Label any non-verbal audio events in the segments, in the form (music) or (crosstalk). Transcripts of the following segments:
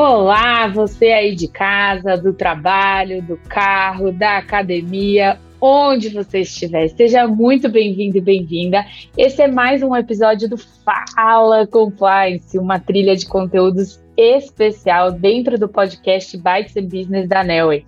Olá, você aí de casa, do trabalho, do carro, da academia, onde você estiver. Seja muito bem-vindo e bem-vinda. Esse é mais um episódio do Fala Compliance, uma trilha de conteúdos especial dentro do podcast Bytes and Business da Nelway.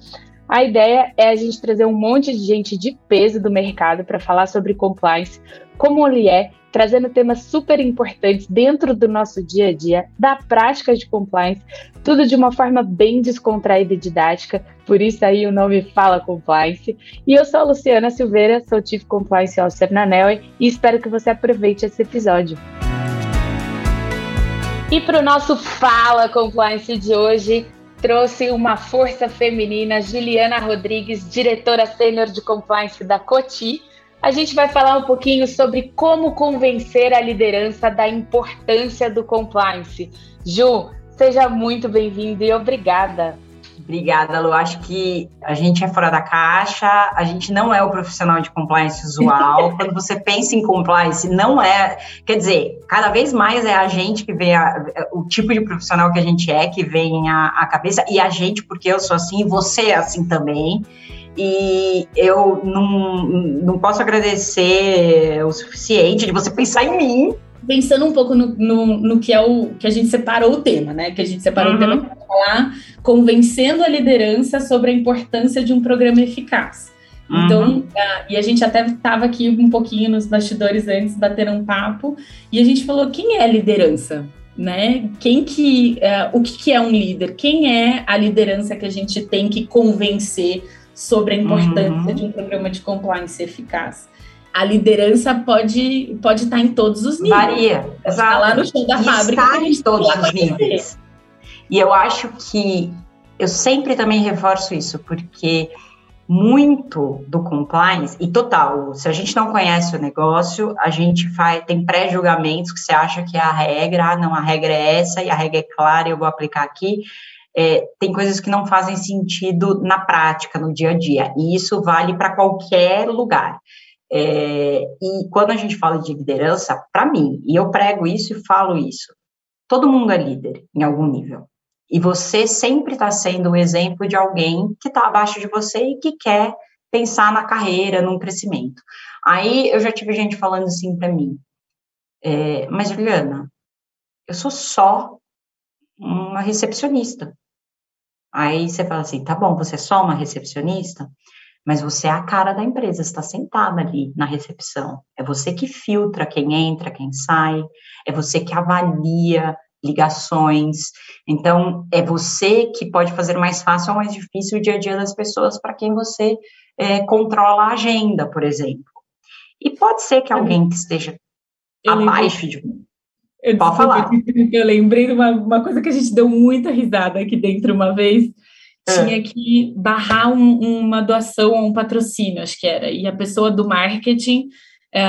A ideia é a gente trazer um monte de gente de peso do mercado para falar sobre compliance, como ele é, trazendo temas super importantes dentro do nosso dia a dia, da prática de compliance, tudo de uma forma bem descontraída e didática, por isso aí o nome Fala Compliance. E eu sou a Luciana Silveira, sou Chief Compliance Officer na Nelway e espero que você aproveite esse episódio. E para o nosso Fala Compliance de hoje, trouxe uma força feminina, Juliana Rodrigues, diretora sênior de compliance da Coti. A gente vai falar um pouquinho sobre como convencer a liderança da importância do compliance. Ju, seja muito bem-vinda e obrigada. Obrigada, Lu. Acho que a gente é fora da caixa, a gente não é o profissional de compliance usual. (laughs) Quando você pensa em compliance, não é. Quer dizer, cada vez mais é a gente que vem, a, o tipo de profissional que a gente é, que vem à cabeça, e a gente, porque eu sou assim, você é assim também. E eu não, não posso agradecer o suficiente de você pensar em mim pensando um pouco no, no, no, que é o que a gente separou o tema, né? Que a gente separou uhum. o tema para falar, convencendo a liderança sobre a importância de um programa eficaz. Uhum. Então, uh, e a gente até estava aqui um pouquinho nos bastidores antes, batendo um papo, e a gente falou quem é a liderança, né? Quem que, uh, o que, que é um líder? Quem é a liderança que a gente tem que convencer sobre a importância uhum. de um programa de compliance eficaz? a liderança pode pode estar em todos os níveis. Varia, exato. lá no chão da e fábrica. Está em todos os níveis. E eu acho que eu sempre também reforço isso, porque muito do compliance, e total, se a gente não conhece o negócio, a gente faz, tem pré-julgamentos que você acha que é a regra, ah, não, a regra é essa, e a regra é clara, eu vou aplicar aqui. É, tem coisas que não fazem sentido na prática, no dia a dia, e isso vale para qualquer lugar. É, e quando a gente fala de liderança, para mim, e eu prego isso e falo isso, todo mundo é líder em algum nível. E você sempre está sendo o exemplo de alguém que está abaixo de você e que quer pensar na carreira, num crescimento. Aí eu já tive gente falando assim para mim, é, mas Juliana, eu sou só uma recepcionista. Aí você fala assim, tá bom, você é só uma recepcionista? mas você é a cara da empresa, está sentada ali na recepção. É você que filtra quem entra, quem sai, é você que avalia ligações. Então, é você que pode fazer mais fácil ou mais difícil o dia a dia das pessoas para quem você é, controla a agenda, por exemplo. E pode ser que alguém que esteja eu abaixo de mim. Eu, pode falar. Eu lembrei de uma, uma coisa que a gente deu muita risada aqui dentro uma vez, é. tinha que barrar um, uma doação ou um patrocínio, acho que era. E a pessoa do marketing, é,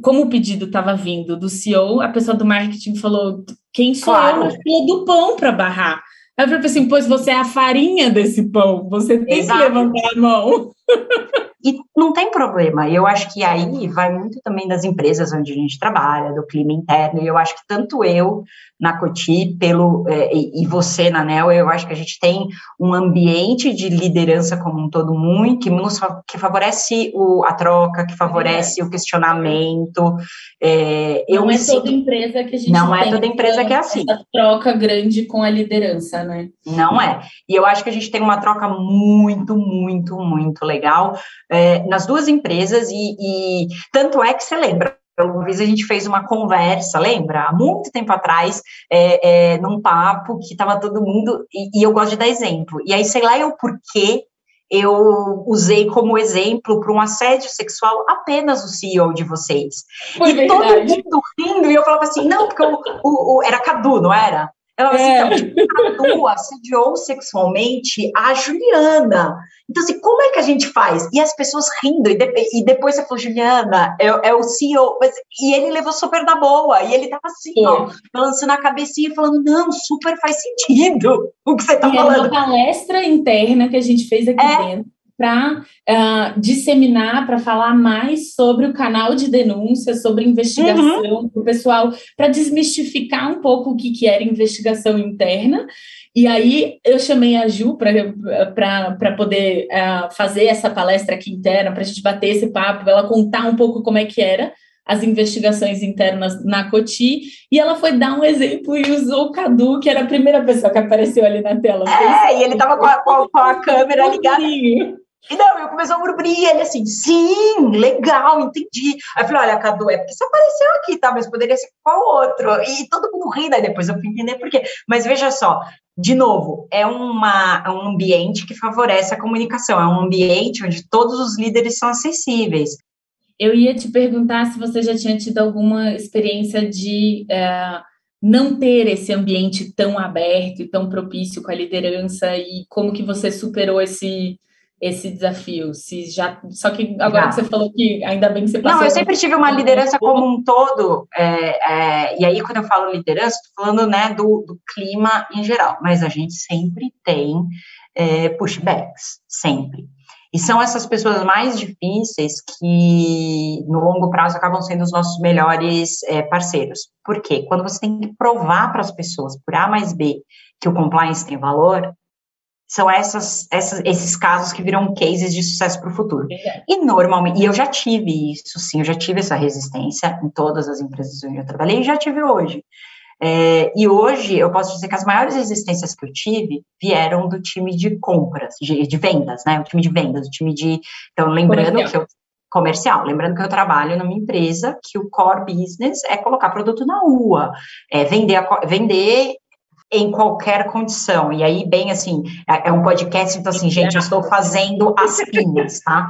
como o pedido estava vindo do CEO, a pessoa do marketing falou: quem sou claro. eu? Eu do pão para barrar. Aí eu falei assim: pois você é a farinha desse pão, você tem Exato. que levantar a mão. (laughs) E não tem problema. Eu acho que aí vai muito também das empresas onde a gente trabalha, do clima interno. E eu acho que tanto eu na Coti, pelo é, e você na NEL, eu acho que a gente tem um ambiente de liderança como um todo muito que, nos, que favorece o, a troca, que favorece é. o questionamento. É, eu não é toda empresa que a gente não é toda empresa que é assim. Essa troca grande com a liderança, né? Não é. E eu acho que a gente tem uma troca muito, muito, muito legal é, nas duas empresas, e, e tanto é que você lembra, uma vez a gente fez uma conversa, lembra? Há muito tempo atrás, é, é, num papo que estava todo mundo, e, e, eu gosto de dar exemplo. E aí, sei lá eu por quê, eu usei como exemplo para um assédio sexual apenas o CEO de vocês. Foi e verdade. todo mundo rindo, e eu falava assim, não, porque o, o, o era Cadu, não era? Ela assim, é. assim, a tua assediou sexualmente a Juliana. Então, assim, como é que a gente faz? E as pessoas rindo, e, de, e depois você falou, Juliana, é, é o CEO. Mas, e ele levou super da boa, e ele tava assim, é. ó, balançando a cabecinha, falando, não, super faz sentido o que você tá e falando. É uma palestra interna que a gente fez aqui é. dentro para uh, disseminar, para falar mais sobre o canal de denúncia, sobre investigação, uhum. para o pessoal, para desmistificar um pouco o que, que era investigação interna. E aí eu chamei a Ju para poder uh, fazer essa palestra aqui interna, para a gente bater esse papo, ela contar um pouco como é que era as investigações internas na Coti, e ela foi dar um exemplo e usou o Cadu, que era a primeira pessoa que apareceu ali na tela. É, e ele estava com, com, com, a câmera ligada. (laughs) E não, eu comecei a murmurir, ele assim, sim, legal, entendi. Aí eu falei, olha, Cadu, é porque você apareceu aqui, tá? Mas poderia ser qual outro? E todo mundo rindo, aí depois eu fui entender por quê. Mas veja só, de novo, é uma, é um ambiente que favorece a comunicação, é um ambiente onde todos os líderes são acessíveis. Eu ia te perguntar se você já tinha tido alguma experiência de é, não ter esse ambiente tão aberto e tão propício com a liderança e como que você superou esse esse desafio? Se já, só que agora já. que você falou que ainda bem que você passou. Não, eu sempre tive uma liderança como um todo, é, é, e aí quando eu falo liderança, estou falando né, do, do, clima em geral, mas a gente sempre tem é, pushbacks, sempre. E são essas pessoas mais difíceis que, no longo prazo, acabam sendo os nossos melhores é, parceiros. Por quê? Quando você tem que provar para as pessoas, por A mais B, que o compliance tem valor, são essas, essas, esses casos que viram cases de sucesso para o futuro. E normalmente, e eu já tive isso, sim, eu já tive essa resistência em todas as empresas onde eu trabalhei e já tive hoje. É, e hoje eu posso dizer que as maiores resistências que eu tive vieram do time de compras, de, de vendas, né? O time de vendas, o time de. Então, lembrando comercial. que eu. Comercial, lembrando que eu trabalho numa empresa que o core business é colocar produto na rua, é vender, a, vender em qualquer condição. E aí, bem assim, é, é um podcast, então assim, gente, eu estou fazendo as pinhas, tá?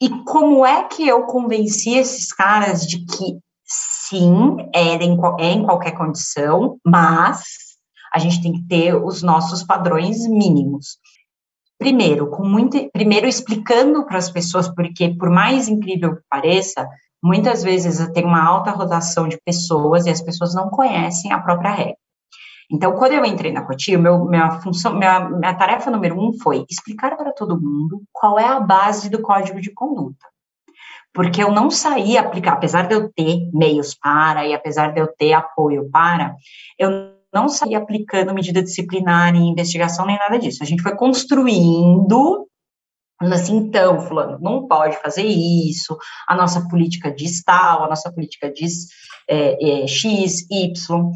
E como é que eu convenci esses caras de que sim, é em, é em qualquer condição, mas a gente tem que ter os nossos padrões mínimos. Primeiro, com muito, primeiro explicando para as pessoas, porque por mais incrível que pareça, muitas vezes tem uma alta rotação de pessoas e as pessoas não conhecem a própria regra. Então, quando eu entrei na Cotia, minha função, minha, minha tarefa número um foi explicar para todo mundo qual é a base do código de conduta porque eu não saí aplicar, apesar de eu ter meios para e apesar de eu ter apoio para, eu não saí aplicando medida disciplinar em investigação nem nada disso. A gente foi construindo assim, então, fulano, não pode fazer isso, a nossa política diz tal, a nossa política diz é, é, X, Y,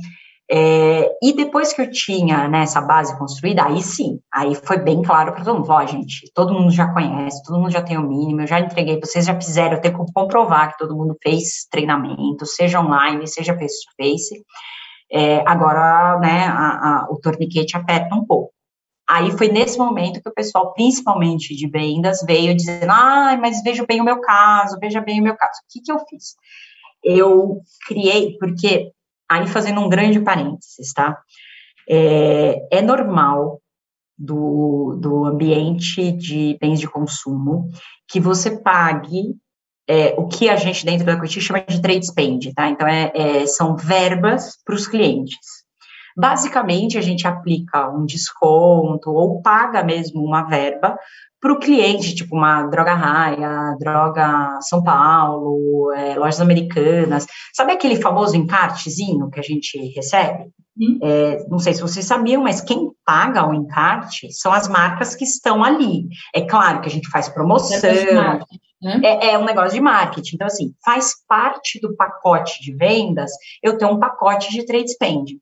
é, e depois que eu tinha né, essa base construída, aí sim, aí foi bem claro para todo mundo, ó, gente, todo mundo já conhece, todo mundo já tem o mínimo, eu já entreguei, vocês já fizeram, eu tenho que comprovar que todo mundo fez treinamento, seja online, seja face-to-face, é, agora, né, a, a, o torniquete aperta um pouco. Aí foi nesse momento que o pessoal, principalmente de vendas, veio dizendo, ah, mas veja bem o meu caso, veja bem o meu caso. O que, que eu fiz? Eu criei, porque Aí, fazendo um grande parênteses, tá? É, é normal do, do ambiente de bens de consumo que você pague é, o que a gente dentro da Equity chama de trade spend, tá? Então, é, é são verbas para os clientes. Basicamente, a gente aplica um desconto ou paga mesmo uma verba para o cliente, tipo uma droga raia, droga São Paulo, é, lojas americanas. Sabe aquele famoso encartezinho que a gente recebe? Hum. É, não sei se vocês sabiam, mas quem paga o encarte são as marcas que estão ali. É claro que a gente faz promoção. Né? É, é, um negócio de marketing. Então, assim, faz parte do pacote de vendas eu ter um pacote de trade spend.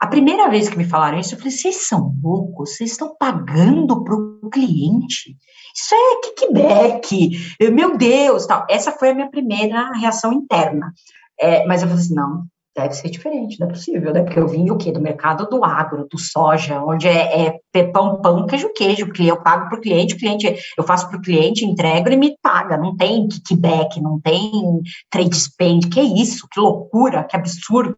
A primeira vez que me falaram isso, eu falei: vocês são loucos, vocês estão pagando para o cliente. Isso é kickback, meu Deus, tal. Essa foi a minha primeira reação interna. É, mas eu falei assim: não, deve ser diferente, não é possível, né? Porque eu vim o quê? Do mercado do agro, do soja, onde é, é pão, pão, queijo, queijo, porque eu pago para o cliente, cliente, eu faço para o cliente, entrego e me paga, não tem kickback, não tem trade spend, que isso, que loucura, que absurdo.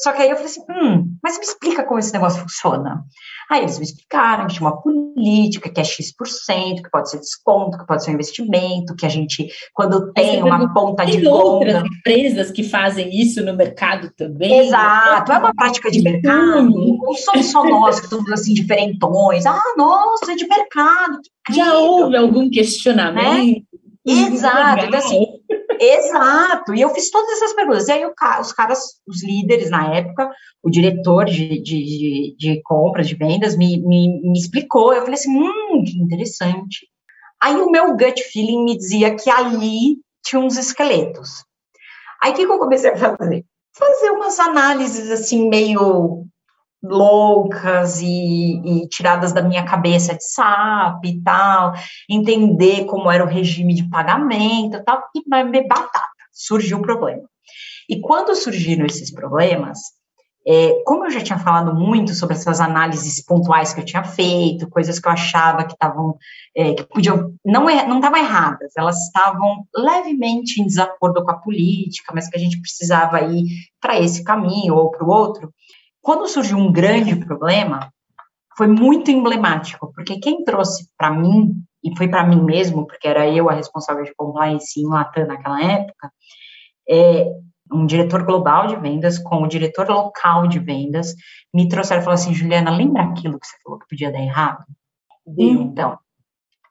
Só que aí eu falei assim, hum, mas me explica como esse negócio funciona. Aí eles me explicaram que tinha uma política, que é X%, que pode ser desconto, que pode ser um investimento, que a gente, quando tem uma ponta de conta... outras empresas que fazem isso no mercado também. Exato, é uma prática de mercado. Não somos só nós que somos assim diferentões. Ah, nossa, é de mercado. Já houve algum questionamento? Né? Exato, então, assim, exato. E eu fiz todas essas perguntas. E aí os caras, os líderes na época, o diretor de, de, de, de compras, de vendas, me, me, me explicou. Eu falei assim, hum, que interessante. Aí o meu gut feeling me dizia que ali tinha uns esqueletos. Aí o que, que eu comecei a fazer? Fazer umas análises assim, meio loucas e, e, tiradas da minha cabeça de SAP e tal, entender como era o regime de pagamento e tal, e batata, surgiu um problema. E quando surgiram esses problemas, é, como eu já tinha falado muito sobre essas análises pontuais que eu tinha feito, coisas que eu achava que estavam, é, que podiam, não é, não estavam erradas, elas estavam levemente em desacordo com a política, mas que a gente precisava ir para esse caminho ou para o outro, quando surgiu um grande problema, foi muito emblemático, porque quem trouxe para mim, e foi para mim mesmo, porque era eu a responsável de compliance em Latam naquela época, é, um diretor global de vendas com o diretor local de vendas, me trouxeram e falaram assim, Juliana, lembra aquilo que você falou que podia dar errado? Deu. Então,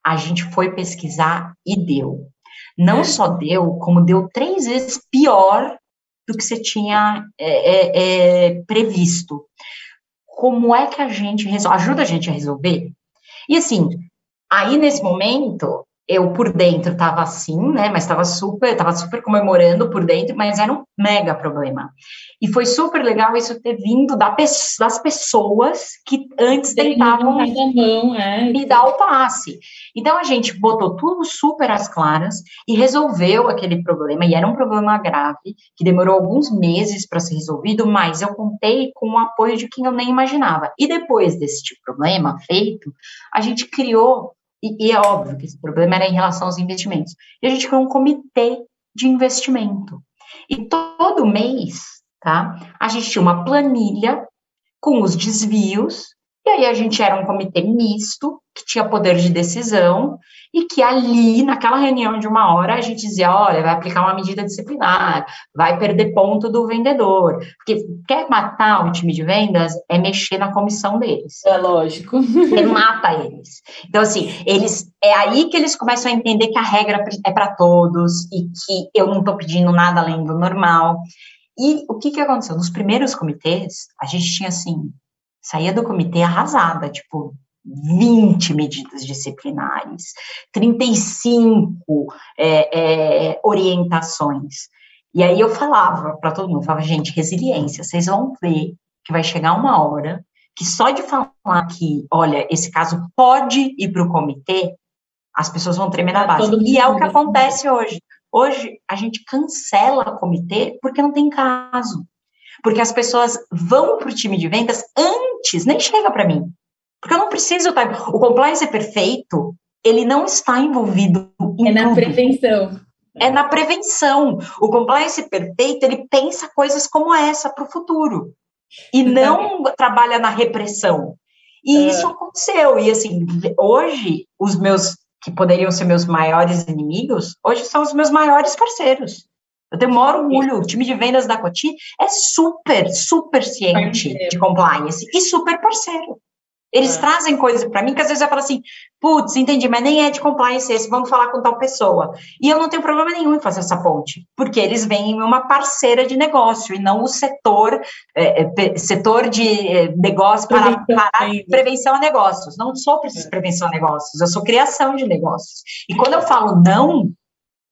a gente foi pesquisar e deu. Não só deu, como deu três vezes pior do que você tinha é, é, é, previsto. Como é que a gente resolve? Ajuda a gente a resolver? E assim, aí nesse momento, eu por dentro estava assim, né? Mas estava super, estava super comemorando por dentro, mas era um mega problema. E foi super legal isso ter vindo da, das pessoas que antes tentavam mão, é. me dar o passe. Então a gente botou tudo super às claras e resolveu aquele problema. E era um problema grave que demorou alguns meses para ser resolvido, mas eu contei com o apoio de quem eu nem imaginava. E depois desse tipo de problema feito, a gente criou e, e, é óbvio que esse problema era em relação aos investimentos. E a gente criou um comitê de investimento. E todo mês, tá? A gente tinha uma planilha com os desvios, e aí a gente era um comitê misto, que tinha poder de decisão, e que ali, naquela reunião de uma hora, a gente dizia, olha, vai aplicar uma medida disciplinar, vai perder ponto do vendedor, porque quer matar o time de vendas é mexer na comissão deles. É lógico. (laughs) Você mata eles. Então, assim, eles é aí que eles começam a entender que a regra é para todos e que eu não estou pedindo nada além do normal. E o que, que aconteceu? Nos primeiros comitês, a gente tinha assim, saía do comitê arrasada, tipo, 20 medidas disciplinares, 35 é, é, orientações. E aí eu falava para todo mundo, falava, gente, resiliência, vocês vão ver que vai chegar uma hora que só de falar que, olha, esse caso pode ir para o comitê, as pessoas vão tremer na base. E é o que acontece hoje. Hoje a gente cancela o comitê porque não tem caso. Porque as pessoas vão para o time de vendas antes, nem chega para mim. Porque eu não preciso estar. O compliance é perfeito, ele não está envolvido em. É na tudo. prevenção. É na prevenção. O compliance perfeito, ele pensa coisas como essa para o futuro. E não trabalha na repressão. E é. isso aconteceu. E assim, hoje, os meus, que poderiam ser meus maiores inimigos, hoje são os meus maiores parceiros. Eu tenho o maior orgulho. O time de vendas da Coti é super, super ciente de compliance e super parceiro. Eles é. trazem coisas para mim que às vezes eu falo assim, putz, entendi, mas nem é de compliance esse, vamos falar com tal pessoa. E eu não tenho problema nenhum em fazer essa ponte, porque eles vêm em uma parceira de negócio e não o setor, é, é, setor de é, negócio para, para prevenção a negócios. Não sou é. prevenção a negócios, eu sou criação de negócios. E quando eu falo não,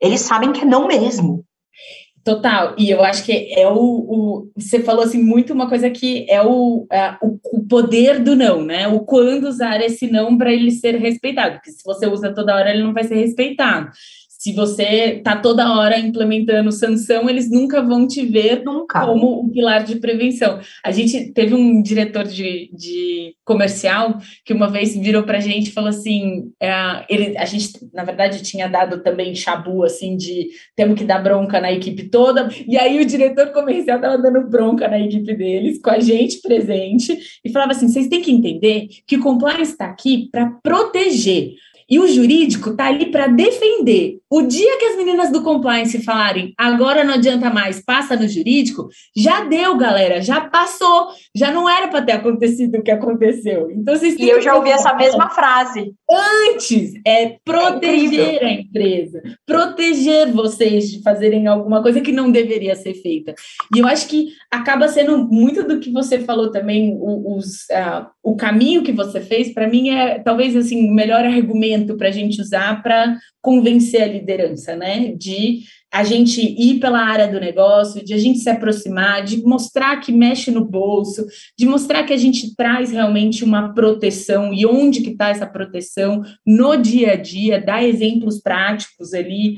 eles sabem que é não mesmo. Total, e eu acho que é o, o, Você falou assim muito uma coisa que é o, é, o, o, poder do não, né? O quando usar esse não para ele ser respeitado, porque se você usa toda hora, ele não vai ser respeitado. Se você está toda hora implementando sanção, eles nunca vão te ver nunca. como um pilar de prevenção. A gente teve um diretor de, de comercial que uma vez virou para a gente e falou assim: é, ele, a gente, na verdade, tinha dado também chabu, assim, de temos que dar bronca na equipe toda, e aí o diretor comercial estava dando bronca na equipe deles, com a gente presente, e falava assim: vocês têm que entender que o compliance está aqui para proteger. E o jurídico está ali para defender. O dia que as meninas do compliance falarem agora não adianta mais, passa no jurídico, já deu, galera, já passou, já não era para ter acontecido o que aconteceu. Então vocês E eu já ouvi essa mesma frase. Antes é proteger é a empresa, proteger vocês de fazerem alguma coisa que não deveria ser feita. E eu acho que acaba sendo muito do que você falou também, os, uh, o caminho que você fez, para mim é talvez assim o melhor argumento para a gente usar para convencer a liderança, né? De a gente ir pela área do negócio, de a gente se aproximar, de mostrar que mexe no bolso, de mostrar que a gente traz realmente uma proteção e onde que está essa proteção no dia a dia, dar exemplos práticos ali.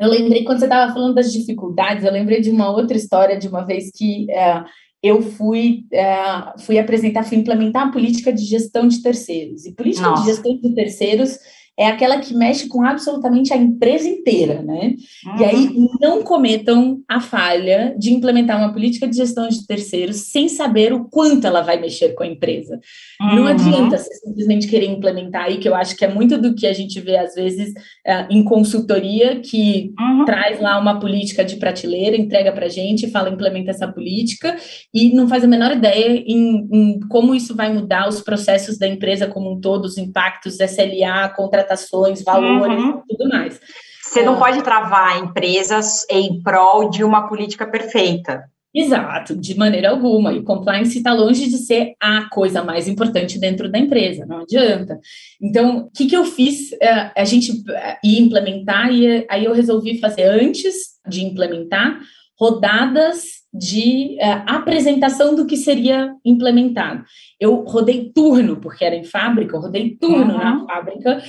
Eu lembrei, quando você estava falando das dificuldades, eu lembrei de uma outra história de uma vez que é, eu fui, é, fui apresentar, fui implementar a política de gestão de terceiros. E política Nossa. de gestão de terceiros é aquela que mexe com absolutamente a empresa inteira, né? Uhum. E aí uhum. não cometam a falha de implementar uma política de gestão de terceiros sem saber o quanto ela vai mexer com a empresa. Uhum. Não adianta você simplesmente querer implementar aí, que eu acho que é muito do que a gente vê às vezes uh, em consultoria, que uhum. traz lá uma política de prateleira, entrega para gente, fala implementa essa política e não faz a menor ideia em, em como isso vai mudar os processos da empresa como um todo, os impactos, SLA, contra contratações, valores uhum. e tudo mais. Você não ah. pode travar empresas em prol de uma política perfeita. Exato, de maneira alguma. E compliance está longe de ser a coisa mais importante dentro da empresa, não adianta. Então, o que, que eu fiz? É, a gente ia implementar, e aí eu resolvi fazer antes de implementar rodadas de é, apresentação do que seria implementado. Eu rodei turno, porque era em fábrica, eu rodei turno uhum. na fábrica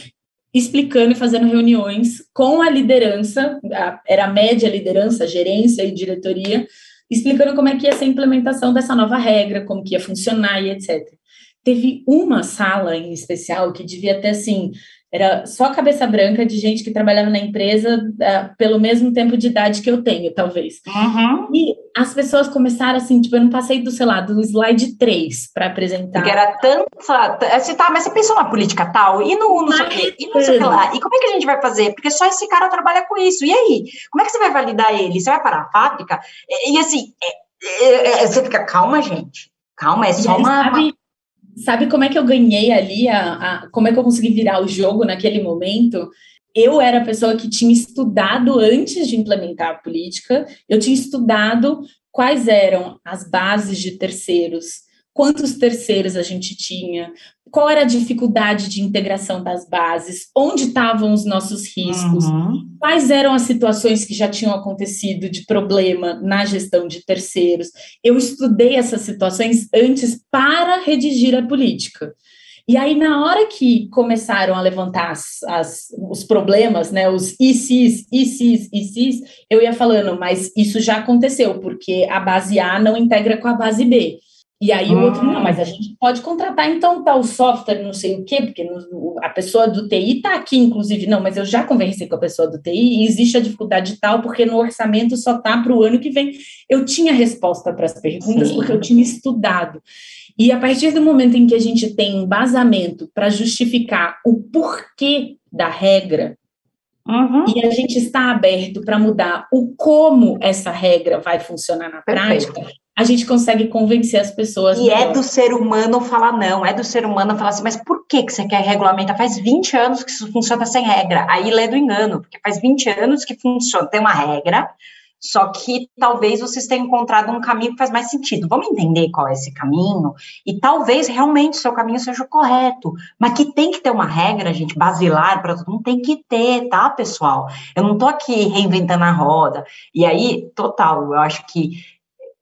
explicando e fazendo reuniões com a liderança, a, era a média liderança, gerência e diretoria, explicando como é que ia ser a implementação dessa nova regra, como que ia funcionar e etc. Teve uma sala em especial que devia ter, assim, era só cabeça branca de gente que trabalhava na empresa uh, pelo mesmo tempo de idade que eu tenho, talvez. Uhum. E as pessoas começaram assim, tipo, eu não passei do, sei lá, do slide 3 para apresentar. Porque era tanta. Você tá, mas você pensou na política tal? E no, no sei E não sei lá. E como é que a gente vai fazer? Porque só esse cara trabalha com isso. E aí? Como é que você vai validar ele? Você vai parar a fábrica? E, e assim, é, é, é, você fica, calma, gente. Calma, é só uma, sabe, uma Sabe como é que eu ganhei ali, a, a, como é que eu consegui virar o jogo naquele momento? Eu era a pessoa que tinha estudado antes de implementar a política, eu tinha estudado quais eram as bases de terceiros, quantos terceiros a gente tinha, qual era a dificuldade de integração das bases, onde estavam os nossos riscos, uhum. quais eram as situações que já tinham acontecido de problema na gestão de terceiros. Eu estudei essas situações antes para redigir a política. E aí, na hora que começaram a levantar as, as, os problemas, né, os ICs, ICs, ICs, eu ia falando, mas isso já aconteceu, porque a base A não integra com a base B. E aí o outro, não, mas a gente pode contratar então tal software, não sei o quê, porque a pessoa do TI está aqui, inclusive, não, mas eu já conversei com a pessoa do TI e existe a dificuldade tal, porque no orçamento só está para o ano que vem. Eu tinha resposta para as perguntas, Sim. porque eu tinha estudado. E a partir do momento em que a gente tem embasamento para justificar o porquê da regra, Uhum. E a gente está aberto para mudar o como essa regra vai funcionar na Perfeito. prática, a gente consegue convencer as pessoas. E é do ser humano falar não, é do ser humano falar assim, mas por que, que você quer regulamentar? Faz 20 anos que isso funciona sem regra. Aí lê do engano, porque faz 20 anos que funciona, tem uma regra, só que talvez vocês tenham encontrado um caminho que faz mais sentido. Vamos entender qual é esse caminho e talvez realmente o seu caminho seja o correto. Mas que tem que ter uma regra, gente, basilar para todo mundo, tem que ter, tá, pessoal? Eu não tô aqui reinventando a roda. E aí, total, eu acho que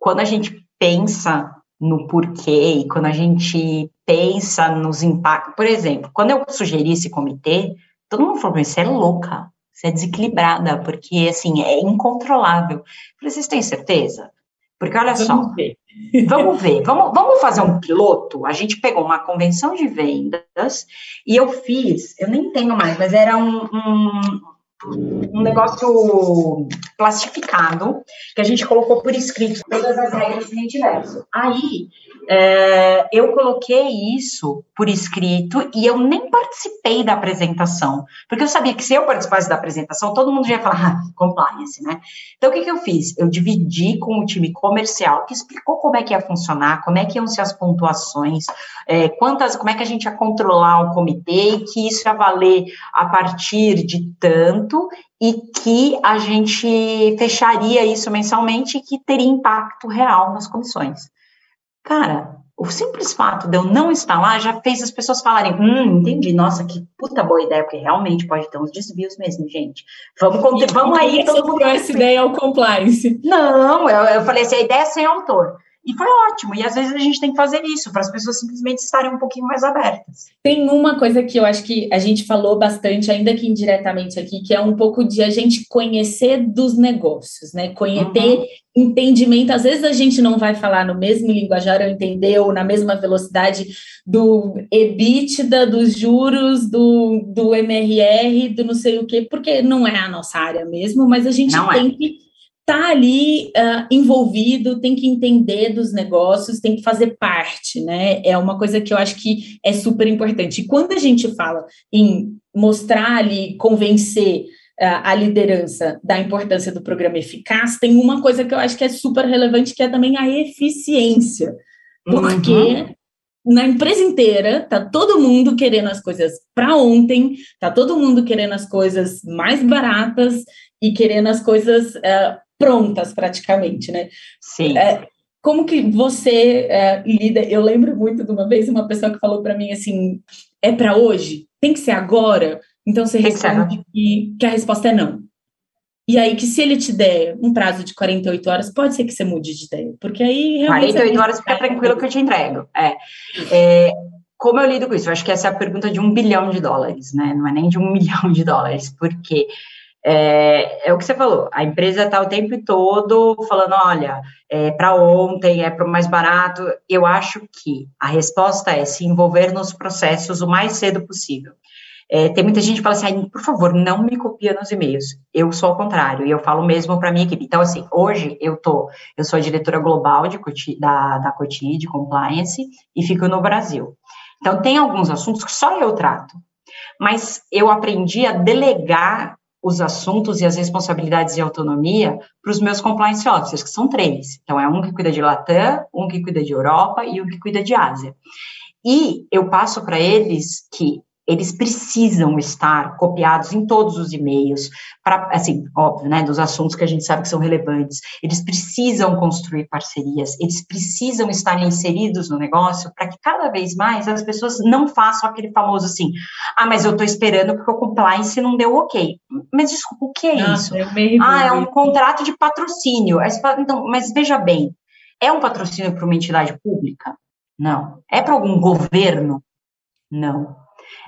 quando a gente pensa no porquê e quando a gente pensa nos impactos, por exemplo, quando eu sugeri esse comitê, todo mundo falou, você é louca, você é desequilibrada, porque, assim, é incontrolável. falei, vocês têm certeza? Porque, olha vamos só, ver. (laughs) vamos ver, vamos, vamos fazer um piloto? A gente pegou uma convenção de vendas e eu fiz, eu nem tenho mais, mas era um, um um negócio plastificado que a gente colocou por escrito todas as regras de diverso. Aí é, eu coloquei isso por escrito e eu nem participei da apresentação, porque eu sabia que se eu participasse da apresentação, todo mundo ia falar (laughs) ah, compliance, né? Então, o que, que eu fiz? Eu dividi com o time comercial, que explicou como é que ia funcionar, como é que iam ser as pontuações, é, quantas, como é que a gente ia controlar o comitê, e que isso ia valer a partir de tanto, e que a gente fecharia isso mensalmente e que teria impacto real nas comissões. Cara, o simples fato de eu não estar lá já fez as pessoas falarem, hum, entendi, nossa, que puta boa ideia, porque realmente pode ter uns desvios mesmo, gente. Vamos, e, vamos aí. Todo mundo essa ideia ao compliance? Não, eu, eu falei assim, a ideia é sem autor. E foi ótimo. E às vezes a gente tem que fazer isso, para as pessoas simplesmente estarem um pouquinho mais abertas. Tem uma coisa que eu acho que a gente falou bastante, ainda que indiretamente aqui, que é um pouco de a gente conhecer dos negócios, né? Conhecer uhum. entendimento. Às vezes a gente não vai falar no mesmo linguajar ou entender, ou na mesma velocidade do EBITDA, dos juros, do, do MRR, do não sei o quê, porque não é a nossa área mesmo, mas a gente não tem é. que tá ali uh, envolvido, tem que entender dos negócios, tem que fazer parte, né? É uma coisa que eu acho que é super importante. E quando a gente fala em mostrar ali, convencer uh, a liderança da importância do programa eficaz, tem uma coisa que eu acho que é super relevante, que é também a eficiência. Porque uhum. na empresa inteira tá todo mundo querendo as coisas para ontem, tá todo mundo querendo as coisas mais baratas e querendo as coisas uh, prontas praticamente, né? Sim. É, como que você é, lida? Eu lembro muito de uma vez uma pessoa que falou para mim assim: é para hoje? Tem que ser agora? Então você responde que, que a resposta é não. E aí, que se ele te der um prazo de 48 horas, pode ser que você mude de ideia, porque aí realmente. 48 horas fica tranquilo que eu te entrego. É. é. Como eu lido com isso? Eu acho que essa é a pergunta de um bilhão de dólares, né? Não é nem de um (laughs) milhão de dólares, porque é, é, o que você falou, a empresa está o tempo todo falando, olha, é para ontem, é para o mais barato. Eu acho que a resposta é se envolver nos processos o mais cedo possível. É, tem muita gente que fala assim, por favor, não me copia nos e-mails. Eu sou ao contrário, e eu falo mesmo para minha equipe. Então, assim, hoje eu tô, eu sou a diretora global de, da, da Coti, de compliance, e fico no Brasil. Então, tem alguns assuntos que só eu trato. Mas eu aprendi a delegar os assuntos e as responsabilidades e autonomia para os meus compliance officers, que são três. Então, é um que cuida de Latam, um que cuida de Europa e um que cuida de Ásia. E eu passo para eles que eles precisam estar copiados em todos os e-mails, para, assim, óbvio, né, dos assuntos que a gente sabe que são relevantes, eles precisam construir parcerias, eles precisam estar inseridos no negócio para que cada vez mais as pessoas não façam aquele famoso assim, ah, mas eu estou esperando porque o compliance não deu ok. Mas desculpa, o que é isso? É ah, é um contrato de patrocínio. Então, mas veja bem, é um patrocínio para uma entidade pública? Não. É para algum governo? Não.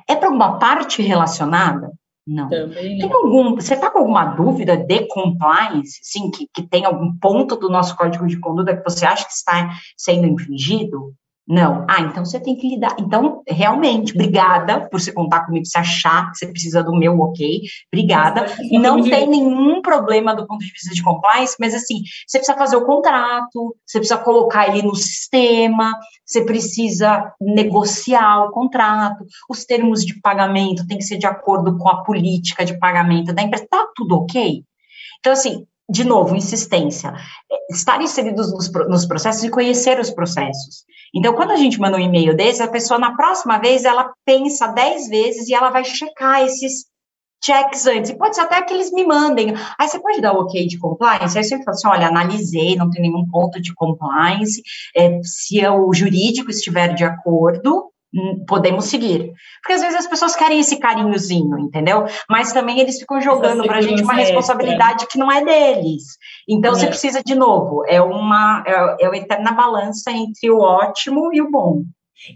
É para alguma parte relacionada? Não. Também tem algum, você está com alguma dúvida de compliance, sim, que, que tem algum ponto do nosso código de conduta que você acha que está sendo infringido? Não. Ah, então você tem que lidar. Então, realmente, obrigada por você contar comigo, se achar que você precisa do meu ok. Obrigada. Não tem nenhum problema do ponto de vista de compliance, mas assim, você precisa fazer o contrato, você precisa colocar ele no sistema, você precisa negociar o contrato, os termos de pagamento tem que ser de acordo com a política de pagamento da empresa. Tá tudo ok? Então, assim, de novo, insistência, é, estar inseridos nos, nos, processos e conhecer os processos. Então, quando a gente manda um e-mail desse, a pessoa, na próxima vez, ela pensa dez vezes e ela vai checar esses checks antes. E pode ser até que eles me mandem. Aí você pode dar o ok de compliance? Aí você fala assim, olha, analisei, não tem nenhum ponto de compliance. É, se o jurídico estiver de acordo, podemos seguir. Porque às vezes as pessoas querem esse carinhozinho, entendeu? Mas também eles ficam jogando para a gente uma responsabilidade que não é deles. Então é. você precisa, de novo, é uma é, é uma eterna balança entre o ótimo e o bom.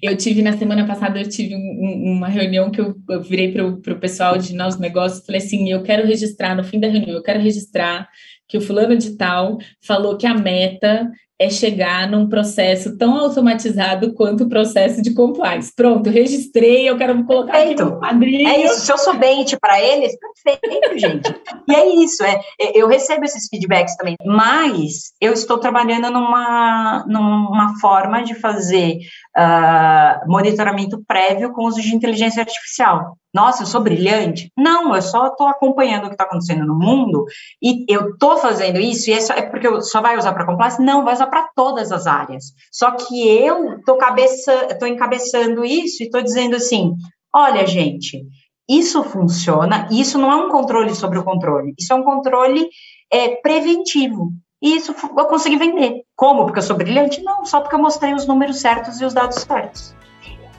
Eu tive na semana passada, eu tive um, uma reunião que eu, eu virei para o pessoal de novos negócios, falei assim, eu quero registrar no fim da reunião, eu quero registrar que o fulano de tal falou que a meta é chegar num processo tão automatizado quanto o processo de compliance. Pronto, registrei, eu quero colocar perfeito. aqui no padrinho. É isso, se eu sou bente para eles, perfeito, gente. e é isso, é, é, eu recebo esses feedbacks também, mas eu estou trabalhando numa, numa forma de fazer uh, monitoramento prévio com uso de inteligência artificial. Nossa, eu sou brilhante? Não, eu só estou acompanhando o que está acontecendo no mundo e eu estou fazendo isso, e é, é porque eu só vai usar para compliance? Não, vai usar para todas as áreas. Só que eu estou cabeça, encabeçando isso e estou dizendo assim: olha, gente, isso funciona, isso não é um controle sobre o controle, isso é um controle é, preventivo. E isso eu consegui vender. Como? Porque eu sou brilhante? Não, só porque eu mostrei os números certos e os dados certos.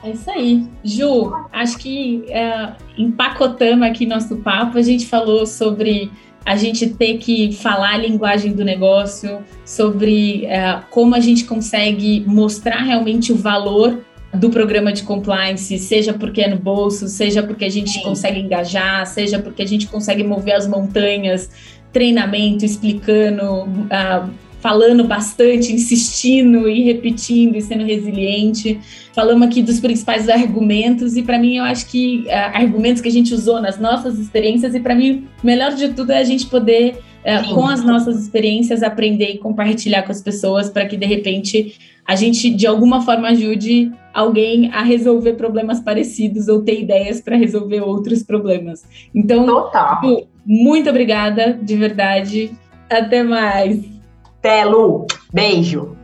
É isso aí. Ju, acho que é, empacotando aqui nosso papo, a gente falou sobre a gente ter que falar a linguagem do negócio, sobre é, como a gente consegue mostrar realmente o valor do programa de compliance, seja porque é no bolso, seja porque a gente Sim. consegue engajar, seja porque a gente consegue mover as montanhas, treinamento, explicando, uh, falando bastante, insistindo e repetindo e sendo resiliente. Falamos aqui dos principais argumentos e para mim eu acho que uh, argumentos que a gente usou nas nossas experiências e para mim o melhor de tudo é a gente poder uh, com as nossas experiências aprender e compartilhar com as pessoas para que de repente a gente de alguma forma ajude alguém a resolver problemas parecidos ou ter ideias para resolver outros problemas. Então, Total. Muito obrigada, de verdade. Até mais. Telo, beijo.